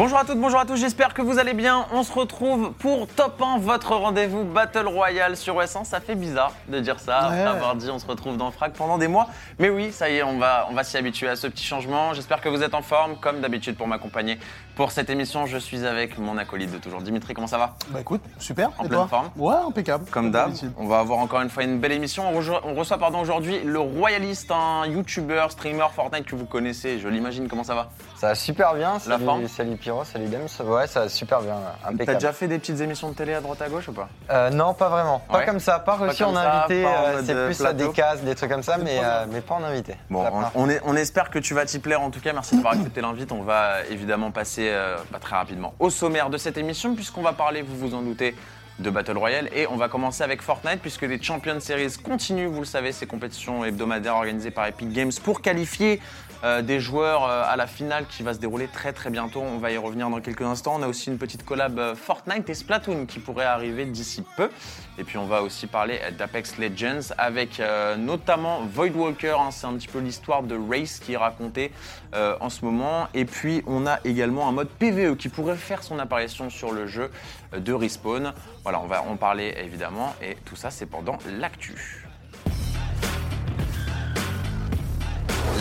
Bonjour à toutes, bonjour à tous, j'espère que vous allez bien. On se retrouve pour Top 1, votre rendez-vous Battle Royale sur OS1. Ça fait bizarre de dire ça, après avoir dit on se retrouve dans Frag pendant des mois. Mais oui, ça y est, on va, on va s'y habituer à ce petit changement. J'espère que vous êtes en forme, comme d'habitude pour m'accompagner. Pour cette émission, je suis avec mon acolyte de toujours. Dimitri, comment ça va? Bah écoute, super. En Et pleine toi? forme Ouais, impeccable. Comme d'hab, on va avoir encore une fois une belle émission. On, reçoit pardon aujourd'hui le Royaliste, un YouTuber, streamer Fortnite que vous connaissez, je l'imagine. Comment ça va? Ça va super bien. Salut, forme? salut Pyro, salut Dems. Ouais, ça va super bien. T'as Impeccable. déjà fait des petites émissions de télé à droite à gauche ou pas? Euh, non, pas vraiment. Pas Ouais. comme ça. Pas reçu comme en ça, invité. euh, C'est euh, plus à des cases, des trucs comme ça, mais, euh, mais pas en invité. Bon, La on, première on est- on espère que tu vas t'y plaire en tout cas. Merci d'avoir accepté l'invite. On va évidemment passer euh, très rapidement au sommaire de cette émission puisqu'on va parler, vous vous en doutez, de Battle Royale et on va commencer avec Fortnite puisque les Champions Series continuent, vous le savez, ces compétitions hebdomadaires organisées par Epic Games pour qualifier euh, des joueurs euh, à la finale qui va se dérouler très très bientôt. On va y revenir dans quelques instants. On a aussi une petite collab euh, Fortnite et Splatoon qui pourrait arriver d'ici peu. Et puis on va aussi parler d'Apex Legends avec notamment Void Walker. hein. c'est un petit peu l'histoire de Race qui est racontée en ce moment. Et puis on a également un mode PVE qui pourrait faire son apparition sur le jeu de Respawn. Voilà, on va en parler évidemment. Et tout ça, c'est pendant l'actu.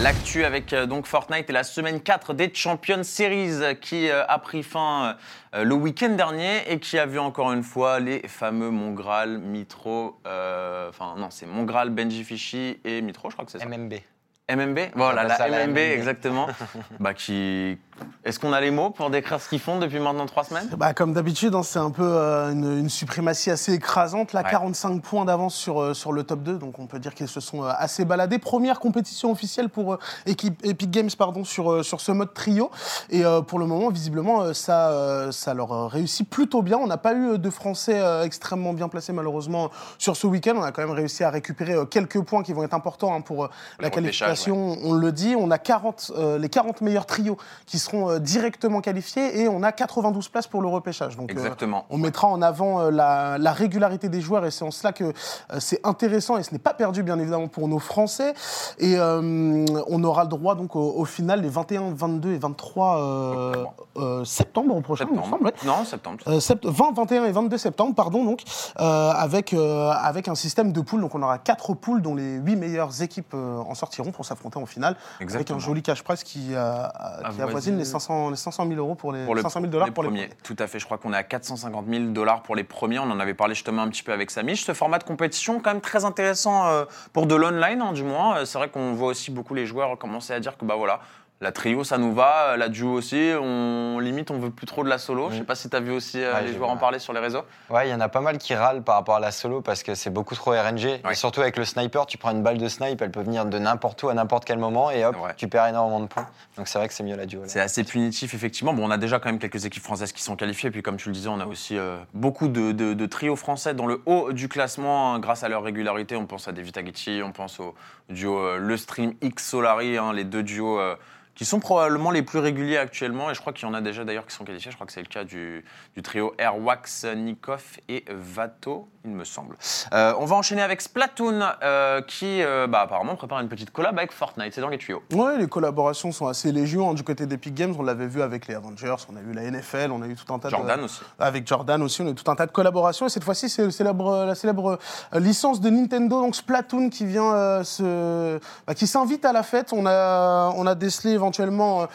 L'actu avec euh, donc Fortnite et la semaine 4 des Champions Series qui euh, a pris fin euh, le week-end dernier et qui a vu encore une fois les fameux Mongral, Mitro, enfin non c'est Mongral, Benji Fishy et Mitro je crois que c'est ça. MMB. MMB, voilà la MMB, MMB. exactement. bah qui, est-ce qu'on a les mots pour décrire ce qu'ils font depuis maintenant trois semaines? Bah, comme d'habitude, hein, c'est un peu euh, une, une suprématie assez écrasante. Là, Ouais. 45 points d'avance sur, euh, sur le top 2, donc on peut dire qu'ils se sont euh, assez baladés. Première compétition officielle pour équipe, Epic Games pardon, sur, sur ce mode trio. Et pour le moment, visiblement, ça, ça leur réussit plutôt bien. On n'a pas eu de Français extrêmement bien placés, malheureusement, sur ce week-end. On a quand même réussi à récupérer quelques points qui vont être importants hein, pour la qualification. On le dit, on a 40, euh, les 40 meilleurs trios qui seront euh, directement qualifiés et on a 92 places pour le repêchage. Donc, euh, Exactement. on mettra en avant euh, la, la régularité des joueurs et c'est en cela que c'est intéressant et ce n'est pas perdu bien évidemment pour nos Français. Et on aura le droit donc au, au final les 21, 22 et 23 euh, Octobre. euh, septembre prochain, il me Septembre. semble. ouais. Non, septembre. Euh, sept- 20, 21 et 22 septembre, pardon, donc, avec, avec un système de poules. Donc, on aura quatre poules dont les huit meilleures équipes en sortiront pour s'affronter en finale. Exactement. Avec un joli cash prize qui, euh, qui avoisine les 500, les 500 000 euros pour les, pour le, 500 000 dollars les pour les premiers. premiers. Tout à fait. Je crois qu'on est à 450 000 dollars pour les premiers. On en avait parlé justement un petit peu avec Samish. Ce format de compétition, quand même très intéressant euh, pour de l'online, hein, du moins. Euh, C'est vrai qu'on voit aussi beaucoup les joueurs commencer à dire que bah voilà. La trio, ça nous va. La duo aussi. On limite, on veut plus trop de la solo. Je sais pas si tu as vu aussi euh, Ouais, les joueurs en parler sur les réseaux. Ouais, il y en a pas mal qui râlent par rapport à la solo parce que c'est beaucoup trop RNG. Ouais. Et surtout avec le sniper, tu prends une balle de snipe, elle peut venir de n'importe où à n'importe quel moment et hop, tu perds énormément de points. Donc c'est vrai que c'est mieux la duo. C'est assez punitif, effectivement. Bon, on a déjà quand même quelques équipes françaises qui sont qualifiées. Puis, comme tu le disais, on a aussi euh, beaucoup de, de- de trios français dans le haut du classement hein, grâce à leur régularité. On pense à David Aguichi, on pense au duo euh, Le Stream X Solari, hein, les deux duos euh, qui sont probablement les plus réguliers actuellement. Et je crois qu'il y en a déjà d'ailleurs qui sont qualifiés. Je crois que c'est le cas du, trio Airwax, Nikov et Vato, il me semble. Euh, on va enchaîner avec Splatoon euh, qui euh, bah, apparemment prépare une petite collab avec Fortnite. C'est dans les tuyaux. Ouais, les collaborations sont assez légion hein, du côté d'Epic Games. On l'avait vu avec les Avengers, on a eu la NFL, on a eu tout un tas Jordan de. aussi. Avec Jordan aussi, on a eu tout un tas de collaborations. Et cette fois-ci, c'est célèbre- la célèbre licence de Nintendo, donc Splatoon, qui vient se, bah, qui s'invite à la fête. On a, on a décelé éventuellement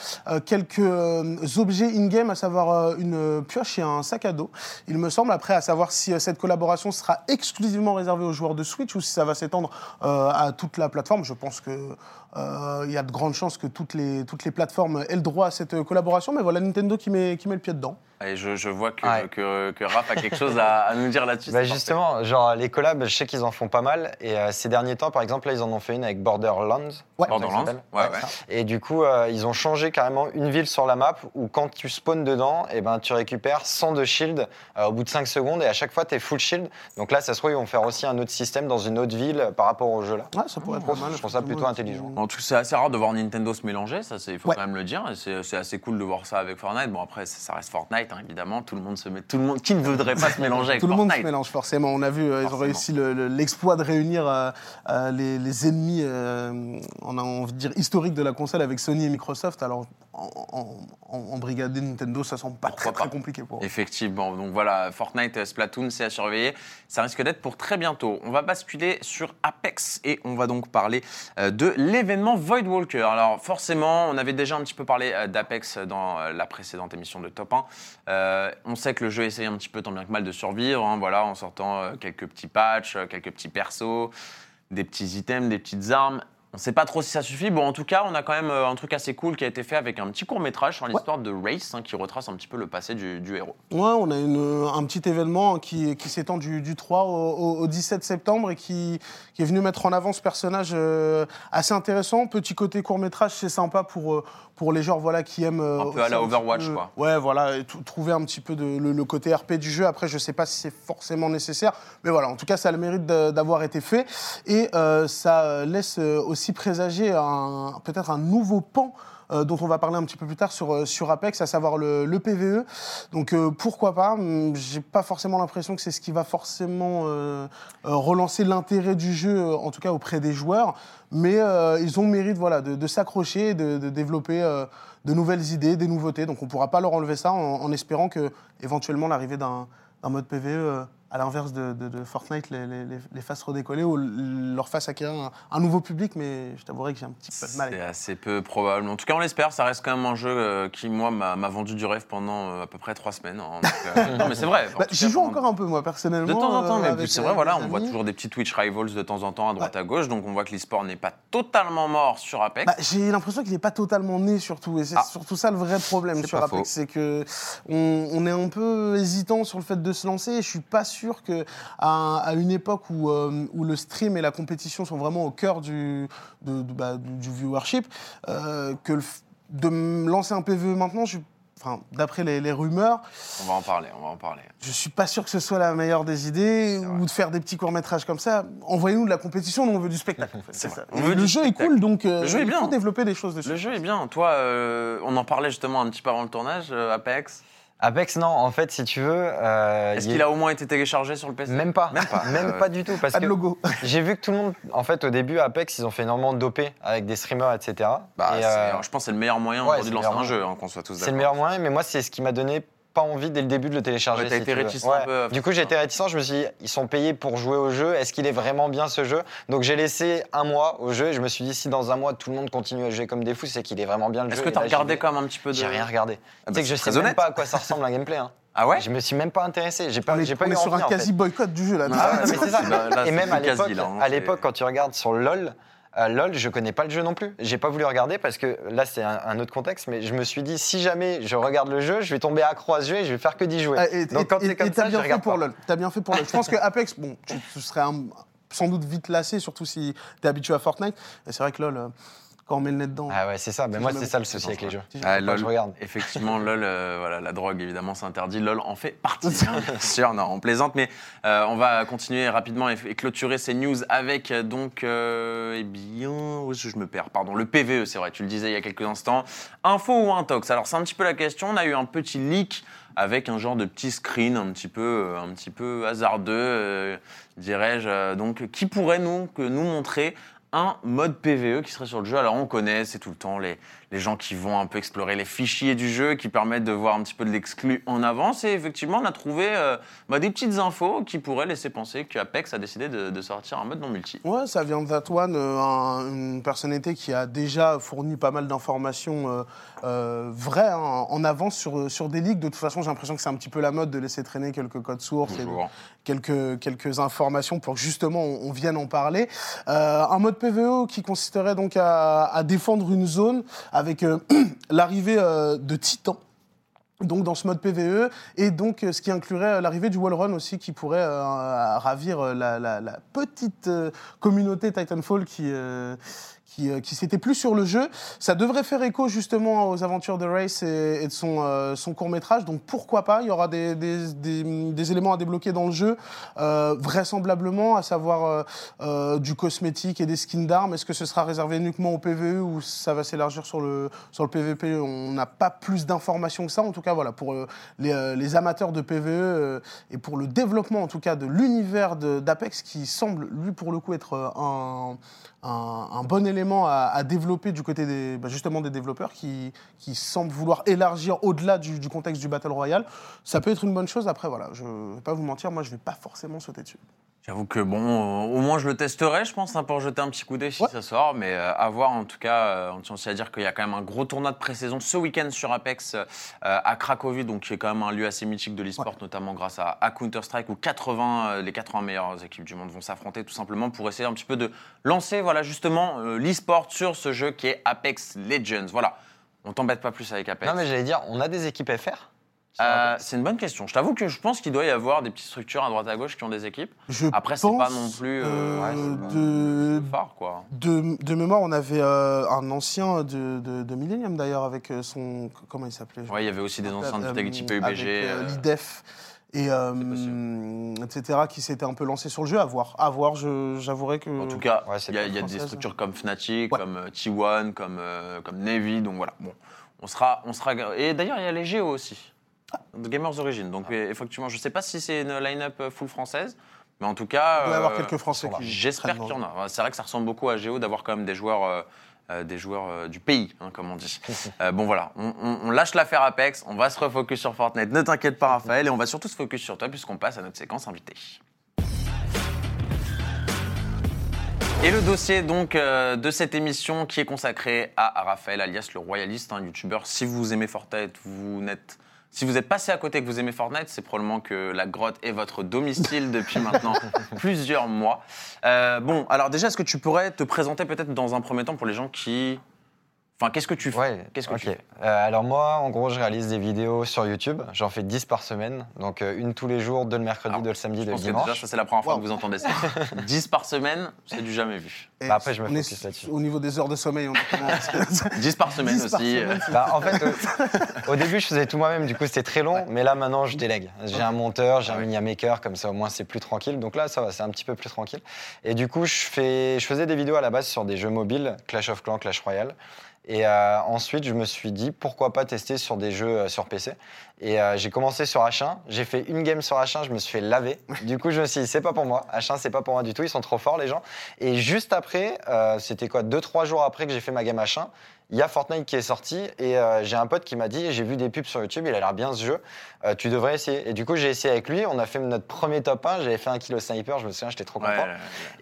quelques objets in-game, à savoir une pioche et un sac à dos. Il me semble, après, à savoir si cette collaboration sera exclusivement réservée aux joueurs de Switch ou si ça va s'étendre euh, à toute la plateforme. Je pense que euh, y a de grandes chances que toutes les, toutes les plateformes aient le droit à cette collaboration. Mais voilà, Nintendo qui met, qui met le pied dedans. Et je, je vois que, Ouais. que, que Raph a quelque chose à, à nous dire là-dessus. Bah parfait. justement, genre les collabs, je sais qu'ils en font pas mal. Et euh, ces derniers temps, par exemple, là, ils en ont fait une avec Borderlands. Ouais. Borderlands, ouais, ouais. Et du coup, euh, ils ont changé carrément une ville sur la map où quand tu spawns dedans, et ben, tu récupères 100 de shield euh, au bout de 5 secondes et à chaque fois, tu es full shield. Donc là, ça se trouve, ils vont faire aussi un autre système dans une autre ville par rapport au jeu là. Ouais, ça pourrait être pas mal. Je trouve ça plutôt intelligent. En tout cas, c'est assez rare de voir Nintendo se mélanger, ça, il faut Ouais. quand même le dire. et C'est assez cool de voir ça avec Fortnite. Bon, après, ça, ça reste Fortnite, hein, évidemment. Tout le monde se met. Tout le monde. Qui ne voudrait pas se mélanger avec Tout le monde se mélange forcément. On a vu, euh, ils ont réussi le- le- l'exploit de réunir euh, euh, les, les ennemis, euh, on a envie de dire historiques de la console avec Sony et Microsoft. Alors en, en, en- en brigader Nintendo, ça semble pas Pourquoi très, compliqué pour eux. Effectivement. Donc voilà, Fortnite, Splatoon, c'est à surveiller. Ça risque d'être pour très bientôt. On va basculer sur Apex et on va donc parler de l'événement Void Walker. Alors forcément, on avait déjà un petit peu parlé d'Apex dans la précédente émission de Top 1. Euh, on sait que le jeu essaye un petit peu tant bien que mal de survivre, hein, voilà, en sortant euh, quelques petits patchs, euh, quelques petits persos, des petits items, des petites armes. On ne sait pas trop si ça suffit. Bon, en tout cas, on a quand même un truc assez cool qui a été fait avec un petit court métrage sur l'histoire de Race, hein, qui retrace un petit peu le passé du, du héros. Ouais, on a une- un petit événement qui, qui s'étend du, du 3 au, au- au 17 septembre et qui, qui est venu mettre en avant ce personnage assez intéressant. Petit côté court métrage, c'est sympa pour, pour les genres voilà, qui aiment. euh, Un peu à la Overwatch, peu- quoi. Ouais, voilà, et trouver un petit peu de, le, le côté RP du jeu. Après, je sais pas si c'est forcément nécessaire, mais voilà, en tout cas, ça a le mérite d'avoir été fait. Et euh, ça laisse euh, aussi présager peut-être un nouveau pan. Euh, dont on va parler un petit peu plus tard sur, euh, sur Apex, à savoir le, le PVE. Donc euh, pourquoi pas? Hum, J'ai pas forcément l'impression que c'est ce qui va forcément relancer l'intérêt du jeu, en tout cas auprès des joueurs. Mais ils ont le mérite voilà, de, s'accrocher, et de, développer de nouvelles idées, des nouveautés. Donc on pourra pas leur enlever ça en, en espérant que éventuellement l'arrivée d'un mode PVE, à l'inverse de, de- de Fortnite, les, les, les- fasse redécoller ou leur fasse acquérir un, un nouveau public. Mais je t'avouerai que j'ai un petit peu de mal. C'est assez peu probable. En tout cas, on l'espère. Ça reste quand même un jeu euh, qui, moi, m'a vendu du rêve pendant euh, à peu près trois semaines. hein. Donc, euh, non, mais c'est vrai. Bah, J'y joue pendant- encore un peu, moi, personnellement. De temps en temps, euh, mais c'est vrai, voilà, on voit toujours des petits Twitch Rivals de temps en temps à droite à gauche, donc on voit que l'e-sport n'est pas totalement mort sur Apex. Bah, j'ai l'impression qu'il n'est pas totalement né surtout, et c'est Ah. surtout ça le vrai problème C'est sur Apex, c'est que on, on est un peu hésitant sur le fait de se lancer. Et je suis pas sûr que à, à une époque où, euh, où le stream et la compétition sont vraiment au cœur du, de- de- bah, du, viewership, euh, que le de lancer un PVE maintenant, je, enfin, d'après les, les rumeurs, On va en parler, on va en parler. je suis pas sûr que ce soit la meilleure des idées, ou de faire des petits courts-métrages comme ça. Envoyez-nous de la compétition, nous on veut du spectacle. en fait, c'est vrai. ça. On Et veut le jeu est cool, donc euh, Le jeu est bien. faut développer des choses dessus. Le jeu est bien. Toi, euh, on en parlait justement un petit peu avant le tournage, euh, Apex. Apex, non, en fait, si tu veux. euh, Est-ce qu'il a au moins été téléchargé sur le PC Même pas. Même pas. Même Euh, pas du tout. Parce Pas de logo. j'ai vu que tout le monde, en fait, au début, Apex, ils ont fait énormément de dopé avec des streamers, etc. Bah, Et, c'est- euh, je pense que c'est le meilleur moyen ouais, aujourd'hui de c'est lancer un jeu, hein, qu'on soit tous c'est d'accord. le meilleur moyen, mais moi, c'est ce qui m'a donné pas envie dès le début de le télécharger. Ouais, t'as si été tu veux. réticent un peu à Du coup, j'ai été réticent. Je me suis dit, ils sont payés pour jouer au jeu. Est-ce qu'il est vraiment bien ce jeu? Donc, j'ai laissé un mois au jeu et je me suis dit, si dans un mois tout le monde continue à jouer comme des fous, c'est qu'il est vraiment bien le jeu. Est-ce que tu as regardé quand même un petit peu de. J'ai rien regardé. Ah bah, tu sais que je sais même pas à quoi ça ressemble un gameplay. hein. Ah ouais? Je me suis même pas intéressé. J'ai pas, On est, pas on eu est sur un quasi boycott du jeu là. Ah ouais, mais c'est ça. Là, là, Et même à l'époque, hein, à l'époque, quand tu regardes sur LoL, euh, LoL, je connais pas le jeu non plus. J'ai pas voulu regarder parce que là, c'est un, un autre contexte. Mais je me suis dit, si jamais je regarde le jeu, je vais tomber accro à ce jeu et je vais faire que d'y jouer. Ah, et Donc quand et- c'est comme et t'as ça, je bien fait pour pas. LoL. T'as bien fait pour LoL. Je pense que Apex, bon, tu, tu serais un- sans doute vite lassé, surtout si t'es habitué à Fortnite. Et c'est vrai que LoL, euh, quand on met le nez dedans. Ah ouais, c'est ça. Mais moi, c'est ça le souci avec les jeux. Ah, je regarde. Effectivement, LOL, euh, voilà, la drogue, évidemment, c'est interdit. LOL en fait partie, bien sûr. Non, on plaisante, mais euh, on va continuer rapidement et, et clôturer ces news avec, euh, donc, euh, eh bien, où est-ce que je me perds Pardon, le PVE, c'est vrai, tu le disais il y a quelques instants. Info ou intox? Alors, c'est un petit peu la question. On a eu un petit leak avec un genre de petit screen un petit peu, un petit peu hasardeux, euh, dirais-je. donc, qui pourrait nous, que nous montrer un mode PVE qui serait sur le jeu. Alors on connaît, c'est tout le temps les, les gens qui vont un peu explorer les fichiers du jeu, qui permettent de voir un petit peu de l'exclu en avance. Et effectivement, on a trouvé euh, bah, des petites infos qui pourraient laisser penser qu'Apex a décidé de, de sortir un mode non multi. Ouais, ça vient de Vatwan, euh, un- une personnalité qui a déjà fourni pas mal d'informations euh, vraies hein, en avance sur, sur des leaks. De toute façon, j'ai l'impression que c'est un petit peu la mode de laisser traîner quelques codes sources et quelques, quelques informations pour que justement on, on vienne en parler. Un mode PVE qui consisterait donc à, à défendre une zone avec euh, l'arrivée euh, de titans. donc dans ce mode PVE, et donc euh, ce qui inclurait l'arrivée du wallrun aussi, qui pourrait ravir la, petite communauté Titanfall qui, qui, euh, qui s'était plus sur le jeu. Ça devrait faire écho justement aux aventures de Race et, et de son, euh, son court métrage, donc pourquoi pas, il y aura des, des, des- des éléments à débloquer dans le jeu, euh, vraisemblablement, à savoir euh, euh, du cosmétique et des skins d'armes. Est-ce que ce sera réservé uniquement au PVE ou ça va s'élargir sur le, sur le PVP On n'a pas plus d'informations que ça. En tout cas, voilà, pour euh, les, les amateurs de PVE et pour le développement, en tout cas, de l'univers d'Apex, qui semble, lui, pour le coup, être un, un, bon élément à, développer du côté des, bah, justement des développeurs qui, qui semblent vouloir élargir au-delà du, du contexte du Battle Royale. Ça peut être une bonne chose. Après, voilà, je ne vais pas vous mentir, moi, je ne vais pas forcément sauter dessus. J'avoue que bon, euh, au moins je le testerai, je pense, hein, pour jeter un petit coup d'œil si Ouais. ça sort. Mais euh, à voir, en tout cas, euh, on tient aussi à dire qu'il y a quand même un gros tournoi de pré-saison ce week-end sur Apex euh, à Cracovie, donc qui est quand même un lieu assez mythique de l'e-sport, notamment grâce à, à Counter-Strike, où 80, euh, les 80 meilleures équipes du monde vont s'affronter tout simplement pour essayer un petit peu de lancer, voilà, justement, l'e-sport sur ce jeu qui est Apex Legends. Voilà, on t'embête pas plus avec Apex. Non, mais j'allais dire, on a des équipes FR Euh, c'est une bonne question. Je t'avoue que je pense qu'il doit y avoir des petites structures à droite à gauche qui ont des équipes. Je Après, c'est pas non plus euh, euh, ouais, c'est pas- de, phare, quoi. de, de mémoire, on avait euh, un ancien de, de, de Millennium d'ailleurs avec son. Comment il s'appelait? Ouais, il y avait aussi des anciens de Euh, Vitality avec, PUBG. euh, euh, l'IDEF et euh, etc. qui s'étaient un peu lancés sur le jeu. À voir, à voir. J'avouerais que. En tout cas, Ouais, il y a, y des structures comme Fnatic, Ouais. comme euh, T1, comme, euh, comme Navy. Donc voilà, bon, on sera, on sera. Et d'ailleurs, il y a les Géo aussi, de Gamers Origin. Donc euh, effectivement, je sais pas si c'est une line-up euh, full française, mais en tout cas, il doit y avoir euh, quelques Français qui. J'espère qu'il y en a. C'est vrai que ça ressemble beaucoup à Géo d'avoir quand même des joueurs, euh, des joueurs euh, du pays, hein, comme on dit. Euh, bon voilà, on, on- on lâche l'affaire Apex, on va se refocus sur Fortnite. Ne t'inquiète pas Raphaël, et on va surtout se focus sur toi puisqu'on passe à notre séquence invitée. Et le dossier donc euh, de cette émission qui est consacré à, à Raphaël, alias le royaliste, un youtubeur. Si vous aimez Fortnite, vous n'êtes si vous êtes passé à côté et que vous aimez Fortnite, c'est probablement que la grotte est votre domicile depuis maintenant plusieurs mois. Euh, bon, alors déjà, est-ce que tu pourrais te présenter peut-être dans un premier temps pour les gens qui... Enfin, qu'est-ce que tu fais Ouais, Qu'est-ce que ok. tu fais Euh, alors moi, en gros, je réalise des vidéos sur YouTube. J'en fais 10 par semaine. Donc euh, une tous les jours, deux le mercredi, Alors, deux le samedi, Je deux le pense que dimanche. déjà, ça c'est la première fois Wow. que vous entendez ça. 10 par semaine, c'est du jamais vu. Bah, après, je me focus là-dessus. Au niveau des heures de sommeil, on est comment 10 par semaine 10 par aussi. semaine, c'est- Bah, en fait, euh, au début, je faisais tout moi-même, du coup, c'était très long. Mais là, maintenant, je délègue. J'ai un monteur, j'ai un mini maker, comme ça, au moins, c'est plus tranquille. Donc là, ça va, c'est un petit peu plus tranquille. Et du coup, je, fais, je faisais des vidéos à la base sur des jeux mobiles, Clash of Clans, Clash Royale. Et euh, ensuite, je me suis dit, pourquoi pas tester sur des jeux euh, sur PC. Et euh, j'ai commencé sur H1. J'ai fait une game sur H1, je me suis fait laver. Du coup, je me suis dit, c'est pas pour moi. H1, c'est pas pour moi du tout. Ils sont trop forts, les gens. Et juste après, euh, c'était quoi, deux, trois jours après que j'ai fait ma game H1, il y a Fortnite qui est sorti et euh, j'ai un pote qui m'a dit j'ai vu des pubs sur YouTube, il a l'air bien ce jeu, euh, tu devrais essayer. Et du coup j'ai essayé avec lui, on a fait notre premier top 1, j'avais fait un kill au sniper, je me souviens, j'étais trop Ouais, content. ouais.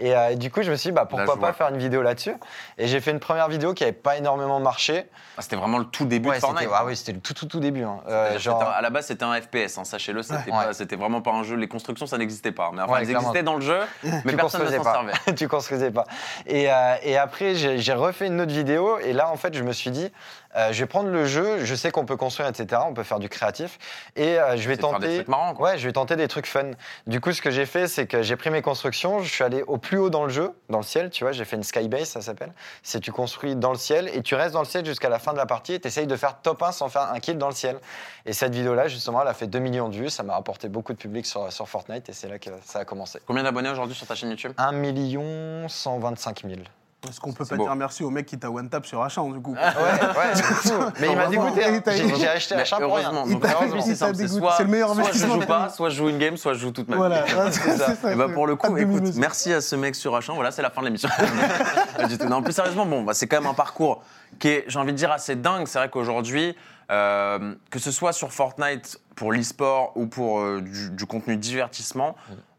Et euh, du coup je me suis dit bah, pourquoi pas faire une vidéo là-dessus. Et j'ai fait une première vidéo qui n'avait pas énormément marché. Ah, C'était vraiment le tout début Ouais, de Fortnite. ah oui, c'était le tout tout tout début. hein. Euh, genre- un- à la base, c'était un FPS, hein, sachez-le, c'était Ouais. vraiment pas un jeu. Les constructions, ça n'existait pas. Mais enfin, elles clairement. existaient dans le jeu, mais tu personne ne construisais s'en pas. servait. tu construisais pas. Et, euh, et après, j'ai j'ai refait une autre vidéo. Et là, en fait, je me suis dit, euh, je vais prendre le jeu. Je sais qu'on peut construire, etc. On peut faire du créatif. Et euh, je vais faire des tenter. trucs marrants. Ouais, je vais tenter des trucs fun. Du coup, ce que j'ai fait, c'est que j'ai pris mes constructions. Je suis allé au plus haut dans le jeu, dans le ciel. Tu vois, j'ai fait une skybase, ça s'appelle. C'est tu construis dans le ciel et tu restes dans le ciel jusqu'à la fin de la partie. Et tu essayes de faire top 1 sans faire un kill dans le ciel. Et cette vidéo-là, justement, elle a fait 2 millions de vues. Ça m'a rapporté beaucoup de public sur, sur Fortnite. Et c'est là que ça a commencé. Combien d'abonnés aujourd'hui sur ta chaîne YouTube? 1 million 125 000. Est-ce qu'on peut pas beau. dire merci au mec qui t'a one tap sur H1 du coup Ouais, ouais. Mais il m'a dégoûté. hein. il t'a- J'ai acheté chat pour rien. heureusement, c'est le meilleur soit je joue pas, soit je joue une game, soit je joue toute ma vie. Voilà, C'est ça. Et bah pour le coup, écoute, merci à ce mec sur H1. Voilà, c'est la fin de l'émission. Pas du tout. Non, plus sérieusement, bon, bah, c'est quand même un parcours qui est, j'ai envie de dire, assez dingue. C'est vrai qu'aujourd'hui, euh, que ce soit sur Fortnite pour l'e-sport ou pour euh, du, du contenu divertissement,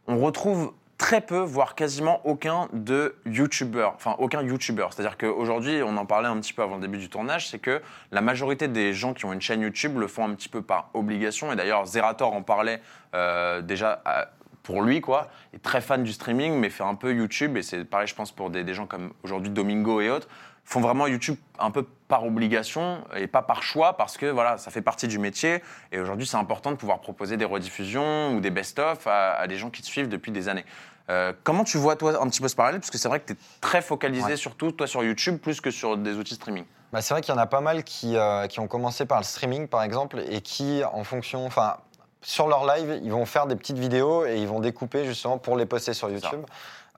on retrouve très peu, voire quasiment aucun de youtubeurs, enfin aucun youtubeur. C'est-à-dire qu'aujourd'hui, on en parlait un petit peu avant le début du tournage, c'est que la majorité des gens qui ont une chaîne YouTube le font un petit peu par obligation. Et d'ailleurs, Zerator en parlait euh, déjà à- pour lui, quoi. Il est très fan du streaming, mais fait un peu YouTube. Et c'est pareil, je pense, pour des, des gens comme aujourd'hui Domingo et autres. font vraiment YouTube un peu par obligation et pas par choix parce que voilà, ça fait partie du métier. Et aujourd'hui, c'est important de pouvoir proposer des rediffusions ou des best-of à, à des gens qui te suivent depuis des années. Euh, comment tu vois, toi, un petit peu ce parallèle? Parce que c'est vrai que tu es très focalisé Ouais. surtout, toi, sur YouTube, plus que sur des outils streaming. Bah, c'est vrai qu'il y en a pas mal qui, euh, qui ont commencé par le streaming, par exemple, et qui, en fonction, enfin, sur leur live, ils vont faire des petites vidéos et ils vont découper justement pour les poster sur. YouTube.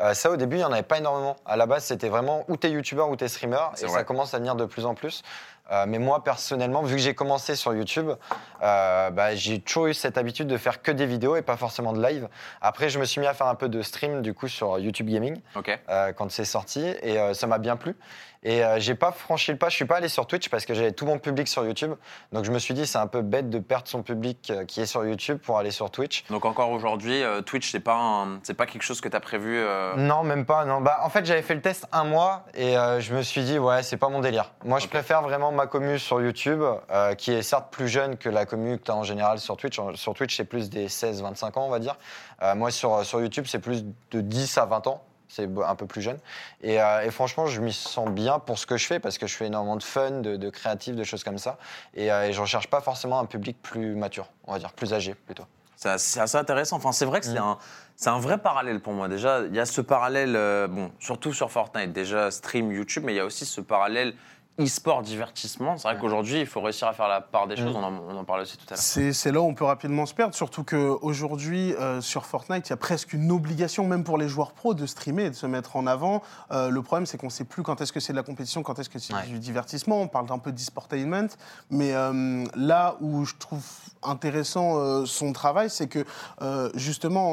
Euh, ça, au début, il n'y en avait pas énormément. À la base, c'était vraiment ou t'es youtubeur ou t'es streamer, et vrai. ça commence à venir de plus en plus. Euh, mais moi, personnellement, vu que j'ai commencé sur YouTube, euh, bah, j'ai toujours eu cette habitude de faire que des vidéos et pas forcément de live. Après, je me suis mis à faire un peu de stream, du coup, sur YouTube Gaming euh, quand c'est sorti et ça m'a bien plu. Et j'ai pas franchi le pas, je suis pas allé sur Twitch parce que j'avais tout mon public sur YouTube. Donc je me suis dit c'est un peu bête de perdre son public qui est sur YouTube pour aller sur Twitch. Donc encore aujourd'hui, Twitch, c'est pas, un- c'est pas quelque chose que tu as prévu Non, même pas. Non. Bah, en fait, j'avais fait le test un mois et je me suis dit, ouais, c'est pas mon délire. Moi, je préfère vraiment ma commu sur YouTube, euh, qui est certes plus jeune que la commu que tu as en général sur Twitch. Sur Twitch, c'est plus des 16-25 ans, on va dire. Euh, moi, sur, sur YouTube, c'est plus de 10 à 20 ans. C'est un peu plus jeune. Et, euh, et franchement, je m'y sens bien pour ce que je fais, parce que je fais énormément de fun, de, de créatif, de choses comme ça. Et, et je recherche pas forcément un public plus mature, on va dire, plus âgé plutôt. C'est assez- intéressant. Enfin, c'est vrai que c'est Mm. un, c'est un vrai parallèle pour moi. Déjà, il y a ce parallèle, euh, bon, surtout sur Fortnite, déjà stream YouTube, mais il y a aussi ce parallèle e-sport divertissement. C'est vrai qu'aujourd'hui, il faut réussir à faire la part des choses. On en, on en parlait aussi tout à l'heure. C'est là où on peut rapidement se perdre, surtout qu'aujourd'hui, euh, sur Fortnite, il y a presque une obligation, même pour les joueurs pros, de streamer et de se mettre en avant. Euh, le problème, c'est qu'on ne sait plus quand est-ce que c'est de la compétition, quand est-ce que c'est Ouais. du divertissement. On parle un peu d'e-sportainment. Mais euh, là où je trouve intéressant son travail, c'est que, justement,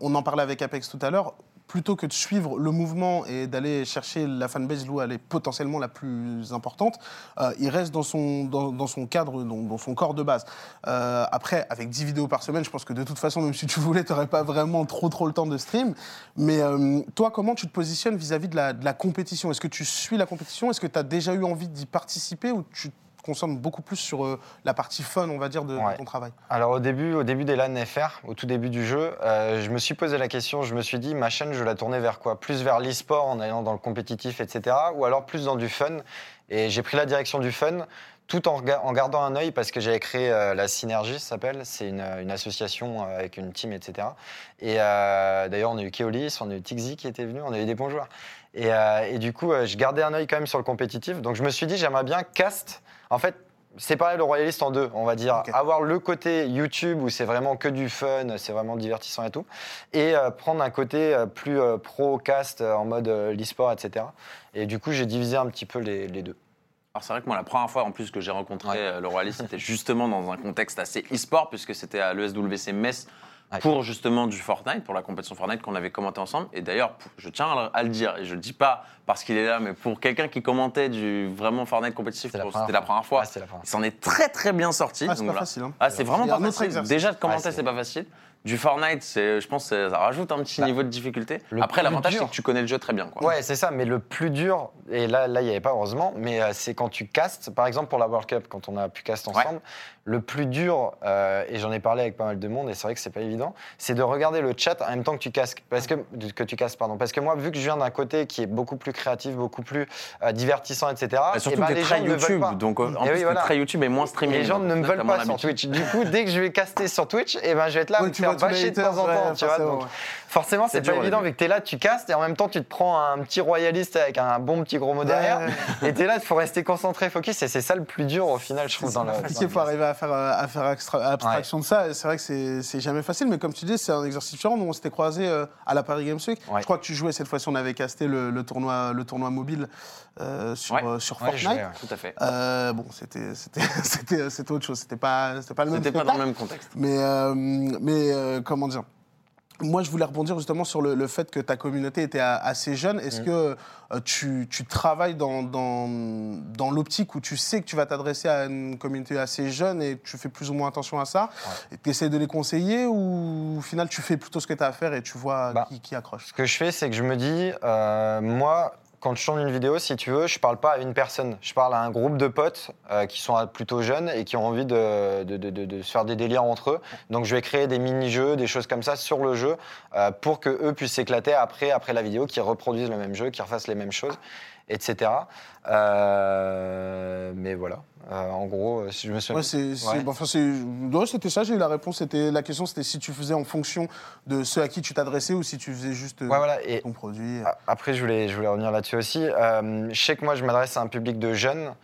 on en parlait avec Apex tout à l'heure, plutôt que de suivre le mouvement et d'aller chercher la fanbase où elle est potentiellement la plus importante, euh, il reste dans son, dans, son cadre, dans, dans son corps de base. Euh, après, avec 10 vidéos par semaine, je pense que de toute façon, même si tu voulais, tu n'aurais pas vraiment trop, trop le temps de stream. Mais euh, toi, comment tu te positionnes vis-à-vis de, la, compétition? Est-ce que tu suis la compétition? Est-ce que tu as déjà eu envie d'y participer ou concentres beaucoup plus sur euh, la partie fun, on va dire, de, de Ouais. ton travail Alors au début, au début des LAN FR, au tout début du jeu, euh, je me suis posé la question, je me suis dit, ma chaîne, je la tourner vers quoi? Plus vers l'e-sport en allant dans le compétitif, etc. Ou alors plus dans du fun Et j'ai pris la direction du fun, tout en, gardant un œil, parce que j'avais créé euh, la Synergie, ça s'appelle. C'est une, une association euh, avec une team, etc. Et euh, d'ailleurs, on a eu Keolis, on a eu Tixi qui était venu, on a eu des bons joueurs. Et, et du coup, je gardais un œil quand même sur le compétitif. Donc je me suis dit, j'aimerais bien cast. En fait, séparer le royaliste en deux, on va dire. Avoir le côté YouTube où c'est vraiment que du fun, c'est vraiment divertissant et tout, et euh, prendre un côté euh, plus euh, pro-cast euh, en mode euh, l'e-sport, etc. Et du coup, j'ai divisé un petit peu les, les deux. Alors c'est vrai que moi, la première fois en plus que j'ai rencontré Ouais. le Royaliste, c'était justement dans un contexte assez e-sport, puisque c'était à l'ESWC Metz Ouais. pour justement du Fortnite, pour la compétition Fortnite qu'on avait commenté ensemble. Et d'ailleurs, je tiens à le- à le dire, et je le dis pas parce qu'il est là, mais pour quelqu'un qui commentait du vraiment Fortnite compétitif, C'était la première la fois. première fois. Ouais, la première il s'en est très très bien sorti. Ah, c'est voilà. facile. hein. Ah, c'est vraiment pas facile. exercice. Déjà de commenter, c'est- c'est pas facile. Du Fortnite, c'est, je pense, que ça rajoute un petit Bah, niveau de difficulté. le Après, l'avantage, c'est que tu connais le jeu très bien. Quoi. Ouais, c'est ça, mais le plus dur, et là, là il n'y avait pas heureusement, mais euh, c'est quand tu castes, par exemple pour la World Cup, quand on a pu cast ensemble, le plus dur, euh, et j'en ai parlé avec pas mal de monde, et c'est vrai que c'est pas évident, c'est de regarder le chat en même temps que tu casques, parce que, que tu castes, pardon. Parce que moi, vu que je viens d'un côté qui est beaucoup plus créatif, beaucoup plus euh, divertissant, etc., Et et surtout, ben, t'es les très gens ne veulent YouTube, pas. donc euh, en Et plus, oui, t'es voilà. très YouTube et moins streaming. Les gens ne me veulent pas sur. Twitch. Du coup, dès que je vais caster sur Twitch, et ben, je vais être là à Oui, me tu faire bâcher de temps en temps. tu vois, forcément, donc forcément, c'est pas évident vu que tu es là, tu castes et en même temps, tu te prends un petit royaliste avec un bon petit gros mot derrière. Et tu es là, il faut rester concentré, focus. Et c'est ça le plus dur au final, je trouve, dans le. À faire, à faire extra- abstraction de ça. C'est vrai que c'est jamais facile, mais comme tu dis, c'est un exercice différent. Nous, on s'était croisés euh, à la Paris Games Week. Ouais. Je crois que tu jouais cette fois-ci, on avait casté le, le tournoi, le tournoi mobile euh, sur, Ouais. euh, sur Fortnite. Tout à fait. Euh, bon, c'était autre chose. C'était pas, pas le même C'était pas dans le même contexte. Mais, euh, mais comment dire? Moi, je voulais rebondir justement sur le, le fait que ta communauté était a- assez jeune. Est-ce que euh, tu, tu travailles dans, dans, dans l'optique où tu sais que tu vas t'adresser à une communauté assez jeune et tu fais plus ou moins attention à ça Et tu essaies de les conseiller ou au final tu fais plutôt ce que tu as à faire et tu vois Bah, qui, qui accroche? Ce que je fais, c'est que je me dis, euh, moi, quand je tourne une vidéo, si tu veux, je parle pas à une personne. Je parle à un groupe de potes euh, qui sont plutôt jeunes et qui ont envie de se faire des délires entre eux. Donc, je vais créer des mini-jeux, des choses comme ça sur le jeu euh, pour que eux puissent s'éclater après, après la vidéo, qu'ils reproduisent le même jeu, qu'ils refassent les mêmes choses. Etc. Euh, mais voilà. Euh, en gros, euh, si je me souviens. Ouais, Ouais. enfin, ouais, c'était ça, j'ai eu la réponse. C'était, la question, c'était si tu faisais en fonction de ceux à qui tu t'adressais ou si tu faisais juste euh, Ouais, voilà. Et ton produit. après, je voulais, je voulais revenir là-dessus aussi. Je sais que moi, je m'adresse à un public de jeunes.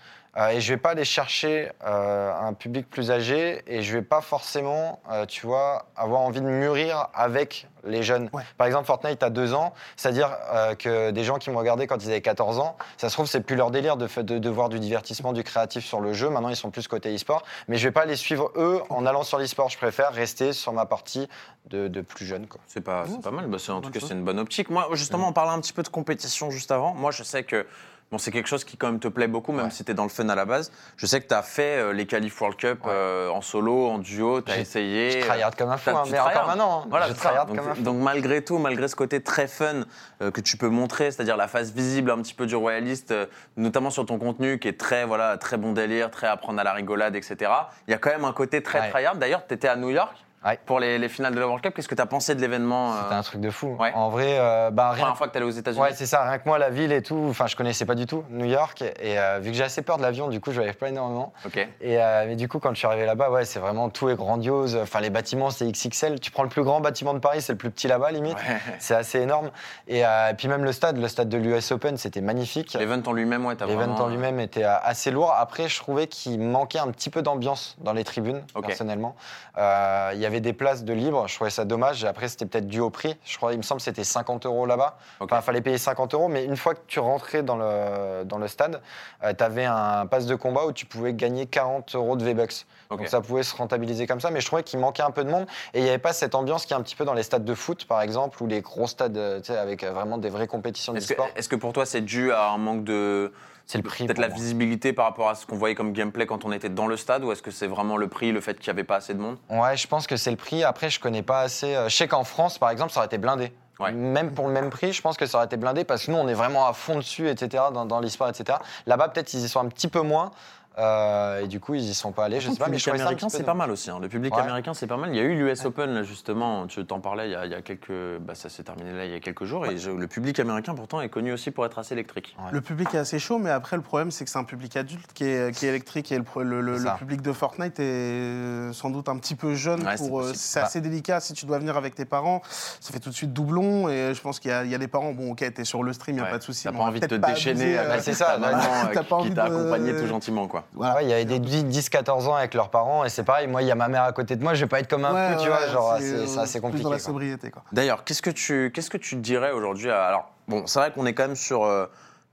et je vais pas aller chercher un public plus âgé et je vais pas forcément, tu vois, avoir envie de mûrir avec les jeunes. Ouais. Par exemple, Fortnite a deux ans, c'est-à-dire euh, que des gens qui me regardaient quand ils avaient 14 ans, ça se trouve, c'est plus leur délire de, de, de voir du divertissement, du créatif sur le jeu. Maintenant, ils sont plus côté e-sport. Mais je vais pas les suivre eux en allant sur l'e-sport. Je préfère rester sur ma partie de, de plus jeune. Quoi. C'est pas, c'est pas mal. Bah, c'est- en tout cas, c'est une bonne optique. Moi, justement, on parlait un petit peu de compétition juste avant. Moi, je sais que bon, c'est quelque chose qui, quand même, te plaît beaucoup, même Ouais. si tu es dans le fun à la base. Je sais que tu as fait euh, les qualifs World Cup Ouais. euh, en solo, en duo, tu as essayé. Je tryhard comme un fou, hein, mais encore tryhard. maintenant. hein. Voilà, je tryhard comme un fou. Donc, malgré tout, malgré ce côté très fun euh, que tu peux montrer, c'est-à-dire la face visible un petit peu du royaliste, euh, notamment sur ton contenu qui est très voilà très bon délire, très à prendre à la rigolade, etc. Il y a quand même un côté très Ouais. tryhard. D'ailleurs, tu étais à New York Ouais. pour les, les finales de la World Cup. Qu'est-ce que tu as pensé de l'événement euh, C'était un truc de fou. Ouais. En vrai, euh, bah, rien. Première fois que tu allé aux États-Unis Ouais, c'est ça. Rien que moi, la ville et tout, enfin, je connaissais pas du tout New York. Et euh, vu que j'ai assez peur de l'avion, du coup, je voyais pas énormément. Ok. Et euh, mais du coup, quand je suis arrivé là-bas, ouais, c'est vraiment tout est grandiose. Enfin, les bâtiments, c'est XXL. Tu prends le plus grand bâtiment de Paris, c'est le plus petit là-bas, limite. Ouais. C'est assez énorme. Et, et puis même le stade, le stade de l'US Open, c'était magnifique. L'event en lui-même, ouais, t'as L'event en lui-même était assez lourd. Après, je trouvais qu'il manquait un petit peu d'ambiance dans les tribunes, Ok. personnellement. Il y avait des places de libre, je trouvais ça dommage. Et après, c'était peut-être dû au prix. Je crois, il me semble que c'était 50 euros là-bas. Enfin, il fallait payer 50 euros. Mais une fois que tu rentrais dans le, dans le stade, tu avais un pass de combat où tu pouvais gagner 40 euros de V-Bucks. Donc ça pouvait se rentabiliser comme ça. Mais je trouvais qu'il manquait un peu de monde. Et il n'y avait pas cette ambiance qui est un petit peu dans les stades de foot, par exemple, ou les gros stades euh, avec euh, vraiment des vraies compétitions que, d'e-sport. est-ce que pour toi, c'est dû à un manque de... C'est le prix. Peut-être la moi. visibilité par rapport à ce qu'on voyait comme gameplay quand on était dans le stade ou est-ce que c'est vraiment le prix, le fait qu'il n'y avait pas assez de monde? Ouais, je pense que c'est le prix. Après, je connais pas assez. euh, Je sais qu'en France, par exemple, ça aurait été blindé. Ouais. Même pour le même prix, je pense que ça aurait été blindé parce que nous, on est vraiment à fond dessus, etc., dans, dans l'e-sport, etc. Là-bas, peut-être, ils y sont un petit peu moins. Euh, et du coup, ils y sont pas allés. Je Le sais pas, mais public je américain, c'est pas mal aussi. hein. Le public Ouais. américain, c'est pas mal. Il y a eu l'US Open, là, justement, tu t'en parlais il y, a, il y a quelques. Bah, ça s'est terminé là il y a quelques jours. Et je- le public américain, pourtant, est connu aussi pour être assez électrique. Ouais. Le public est assez chaud, mais après, le problème, c'est que c'est un public adulte qui est, qui est électrique et le, public de Fortnite est euh, sans doute un petit peu jeune. Pour, euh, c'est Bah. assez délicat si tu dois venir avec tes parents. Ça fait tout de suite doublon et je pense qu'il y, a- il y a des parents, bon, ok, t'es sur le stream, il n'y a pas de souci. T'as pas envie de te déchaîner euh, Bah, c'est ça, T'as pas qui envie t'a de- accompagné tout gentiment, quoi. Voilà. Ouais, il y avait des 10-14 ans avec leurs parents et c'est pareil, moi il y a ma mère à côté de moi, je vais pas être comme un Ouais, fou, tu ouais, vois, genre c'est, c'est c'est assez plus compliqué. dans la sobriété, quoi. D'ailleurs, qu'est-ce que tu qu'est-ce que tu dirais aujourd'hui à- Alors, bon, c'est vrai qu'on est quand même sur euh,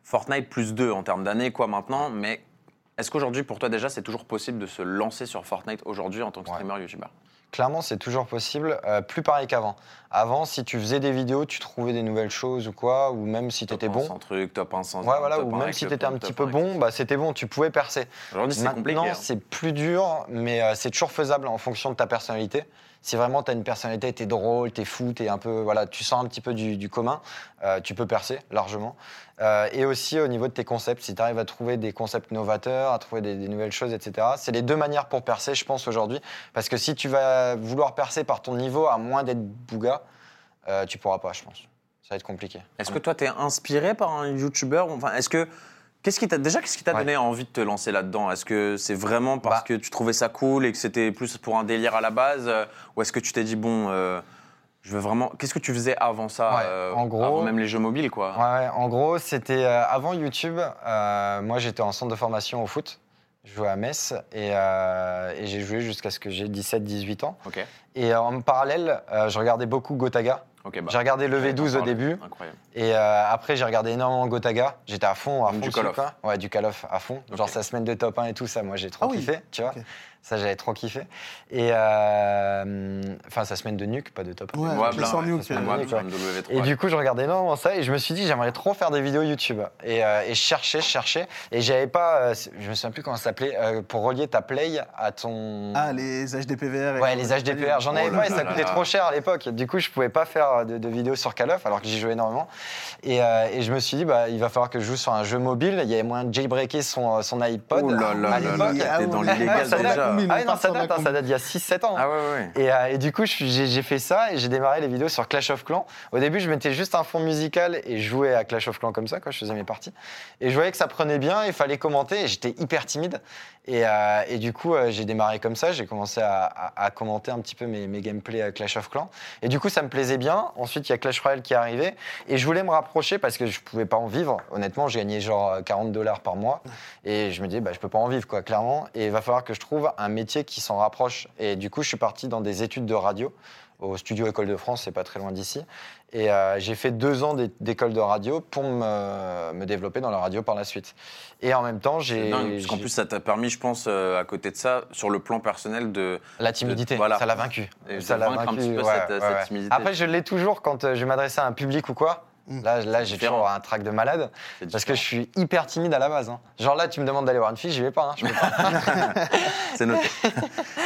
Fortnite plus 2 en termes d'années, quoi, maintenant, mais est-ce qu'aujourd'hui, pour toi, déjà, c'est toujours possible de se lancer sur Fortnite aujourd'hui en tant que Ouais. streamer youtubeur Clairement, c'est toujours possible, euh, plus pareil qu'avant. Avant, si tu faisais des vidéos, tu trouvais des nouvelles choses ou quoi, ou même si tu étais Top 1 bon. sans truc, top 1 sans Ouais, voilà, ou 1 même si tu étais un petit 1 peu bon, bah, c'était bon, tu pouvais percer. Aujourd'hui, c'est compliqué. Maintenant, hein. c'est plus dur, mais euh, c'est toujours faisable en fonction de ta personnalité. Si vraiment tu as une personnalité, tu es drôle, tu es fou, t'es un peu, voilà, tu sors un petit peu du, du commun, euh, tu peux percer largement. Euh, et aussi au niveau de tes concepts, si tu arrives à trouver des concepts novateurs, à trouver des, des nouvelles choses, etc. C'est les deux manières pour percer, je pense, aujourd'hui. Parce que si tu vas vouloir percer par ton niveau, à moins d'être bouga, euh, tu pourras pas, je pense. Ça va être compliqué. Est-ce que toi, tu es inspiré par un youtubeur Enfin, est-ce que. Qu'est-ce qui t'a déjà qu'est-ce qui t'a Ouais. donné envie de te lancer là-dedans? Est-ce que c'est vraiment parce Bah. que tu trouvais ça cool et que c'était plus pour un délire à la base euh, ou est-ce que tu t'es dit bon euh, je veux vraiment qu'est-ce que tu faisais avant ça Ouais, euh, en gros- avant même les jeux mobiles quoi? Ouais, en gros, c'était avant YouTube. moi, j'étais en centre de formation au foot. Je jouais à Metz et, et j'ai joué jusqu'à ce que j'ai 17-18 ans. Et en parallèle, je regardais beaucoup Gotaga. Bah. j'ai regardé le j'allais t'en V12 au début Incroyable. et euh, après j'ai regardé énormément Gotaga. J'étais à fond, à fond du Call of. Ouais, du Call of à fond. Genre sa semaine de top 1 et tout ça, moi j'ai trop Ah oui. kiffé, tu vois. Ça j'avais trop kiffé. Et euh, enfin sa semaine de nuke, pas de top 1. Ouais, Moi, avec les blanc, 100 ouais, euh, blanc de W3. Et du coup, je regardais énormément ça et je me suis dit, j'aimerais trop faire des vidéos YouTube. Et, euh, et je cherchais, je cherchais. Et j'avais pas, euh, je me souviens plus comment ça s'appelait, euh, pour relier ta play à ton. Ah, les HDPVR. Ouais, les HDPR. J'en avais Oh pas et ça là coûtait là. trop cher à l'époque. Du coup, je pouvais pas faire de, de vidéos sur Call of, alors que j'y jouais énormément. Et, euh, et je me suis dit, bah, il va falloir que je joue sur un jeu mobile. Il y avait moyen de jailbreaker son, son iPod Oh là là là dans l'illégal déjà. Ah oui, non, ça date, hein, ça date d'il y a 6-7 ans. Ah ouais, ouais. Et, euh, et du coup, j'ai j'ai fait ça et j'ai démarré les vidéos sur Clash of Clans. Au début, je mettais juste un fond musical et je jouais à Clash of Clans comme ça, quand je faisais mes parties. Et je voyais que ça prenait bien, il fallait commenter et j'étais hyper timide. Et, euh, et du coup, euh, j'ai démarré comme ça, j'ai commencé à, à- à commenter un petit peu mes, mes gameplays à Clash of Clans. Et du coup, ça me plaisait bien. Ensuite, il y a Clash Royale qui est arrivé et je voulais me rapprocher parce que je pouvais pas en vivre. Honnêtement, je gagnais genre 40 dollars par mois et je me dis, bah, je peux pas en vivre, quoi, clairement. Et il va falloir que je trouve un métier qui s'en rapproche. Et du coup, je suis parti dans des études de radio au studio École de France, c'est pas très loin d'ici. Et euh, j'ai fait deux ans d'é- d'école de radio pour me, me développer dans la radio par la suite. Et en même temps, j'ai parce qu'en plus, ça t'a permis, je pense, euh, à côté de ça, sur le plan personnel, de. la timidité, Voilà. ça l'a vaincu. Et ça l'a un vaincu. petit peu ouais, cette- ouais, cette ouais. timidité. Après, je l'ai toujours quand euh, je vais m'adresser à un public ou quoi. Mm. Là, là j'ai toujours un trac de malade parce que je suis hyper timide à la base. hein. Genre là, tu me demandes d'aller voir une fille, j'y vais pas. hein, je peux pas. C'est noté.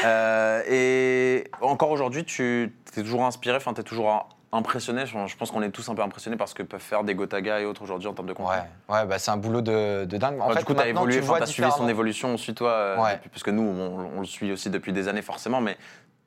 Euh, et encore aujourd'hui, tu es toujours inspiré, enfin, tu es toujours impressionné. Je pense qu'on est tous un peu impressionnés par ce que peuvent faire des Gotaga et autres aujourd'hui en termes de contenu. ouais, ouais bah, c'est un boulot de, de dingue. En Ouais, fait, du coup, tu as évolué, tu vois tu as suivi son évolution aussi, toi, euh, Ouais. depuis- parce que nous, on, on le suit aussi depuis des années, forcément, mais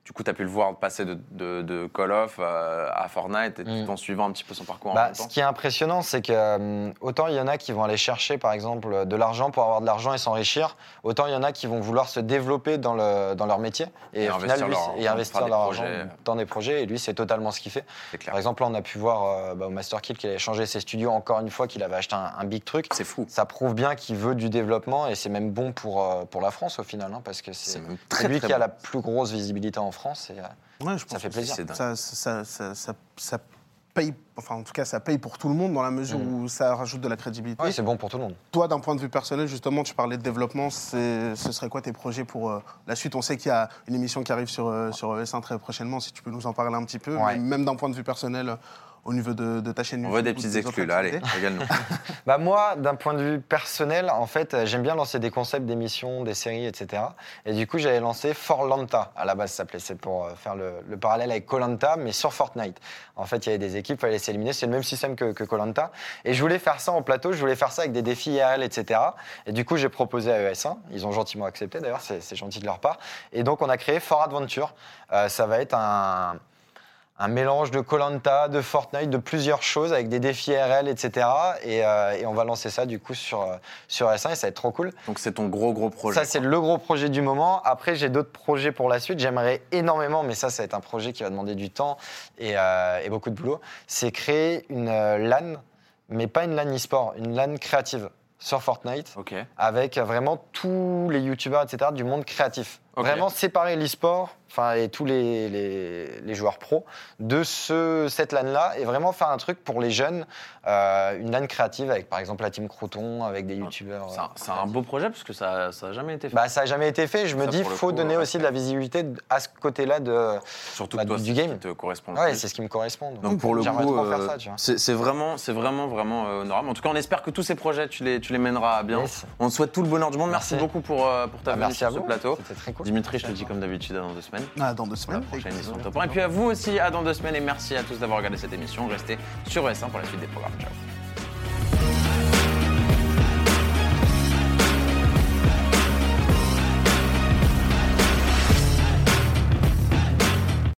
du coup, tu as pu le voir passer de, de- de Call of euh, à Fortnite, et Mm. tout en suivant un petit peu son parcours en Bah, temps. ce qui est impressionnant, c'est que euh, autant il y en a qui vont aller chercher, par exemple, de l'argent pour avoir de l'argent et s'enrichir, autant il y en a qui vont vouloir se développer dans, le, dans leur métier et, Et au investir final, lui, leur c'est- argent, et investir faire des leur projets. argent dans des projets. Et lui, c'est totalement ce qu'il fait. Par exemple, là, on a pu voir euh, bah, au Master Kill qu'il avait changé ses studios encore une fois, qu'il avait acheté un, un big truc. C'est fou. Ça prouve bien qu'il veut du développement et c'est même bon pour, euh, pour la France au final, hein, parce que c'est lui très qui a la plus grosse visibilité en France. Et, euh, Ouais, je Ça fait plaisir. Ça, ça, ça, ça, paye, enfin en tout cas ça paye pour tout le monde dans la mesure Mm. où ça rajoute de la crédibilité. ouais, c'est bon pour tout le monde. Toi, d'un point de vue personnel, justement, tu parlais de développement. Ce serait quoi tes projets pour euh, la suite? On sait qu'il y a une émission qui arrive sur, euh, sur ES1 très prochainement, si tu peux nous en parler un petit peu. Ouais. mais même d'un point de vue personnel, au niveau de, de ta chaîne On veut des petites exclus, là, allez, régale-nous. Bah moi, d'un point de vue personnel, en fait, euh, j'aime bien lancer des concepts d'émissions, des séries, etc. Et du coup, j'avais lancé Forlanta, à la base, ça s'appelait. C'est pour euh, faire le, le parallèle avec Colanta, mais sur Fortnite. En fait, il y avait des équipes, il fallait s'éliminer. C'est le même système que Colanta. Et je voulais faire ça en plateau, je voulais faire ça avec des défis IRL, etc. Et du coup, j'ai proposé à ES1. Ils ont gentiment accepté, d'ailleurs, c'est c'est gentil de leur part. Et donc, on a créé For Adventure. Euh, ça va être un un mélange de Colanta, de Fortnite, de plusieurs choses avec des défis RL, etc. Et, euh, et on va lancer ça du coup sur, euh, sur S1 et ça va être trop cool. Donc, c'est ton gros, gros projet. Ça, c'est le gros projet du moment. Après, j'ai d'autres projets pour la suite. J'aimerais énormément, mais ça, ça va être un projet qui va demander du temps et, euh, et beaucoup de boulot. C'est créer une LAN, mais pas une LAN e-sport, une LAN créative sur Fortnite avec vraiment tous les youtubeurs, etc., du monde créatif. Ok. Vraiment séparer l'e-sport, enfin, et tous les, les- les joueurs pros de ce, cette LAN-là, et vraiment faire un truc pour les jeunes, euh, une LAN créative avec, par exemple, la team Croton, avec des youtubeurs. C'est un, euh, un beau projet parce que ça n'a jamais été fait. Bah, ça n'a jamais été fait. Je me Ça, dis, le faut coup, donner ouais. aussi de la visibilité à ce côté-là de. Surtout bah, que toi, du c'est ce game. qui te correspond Ouais, c'est ce qui me correspond. Donc pour le coup, euh, c'est vraiment, c'est vraiment, vraiment euh, honorable. En tout cas, on espère que tous ces projets, tu les, tu les mèneras à bien. Yes. On te souhaite tout le bonheur du monde. Merci, Merci. beaucoup pour, euh, pour ta Ah, venue merci à sur ce vous. plateau. C'était très cool. Dimitri, je te dis comme d'habitude à dans deux semaines. Ah, dans deux Pour la semaines. prochaine émission. Top 1. Et puis à vous aussi à dans deux semaines. Et merci à tous d'avoir regardé cette émission. Restez sur ES1 pour la suite des programmes. Ciao.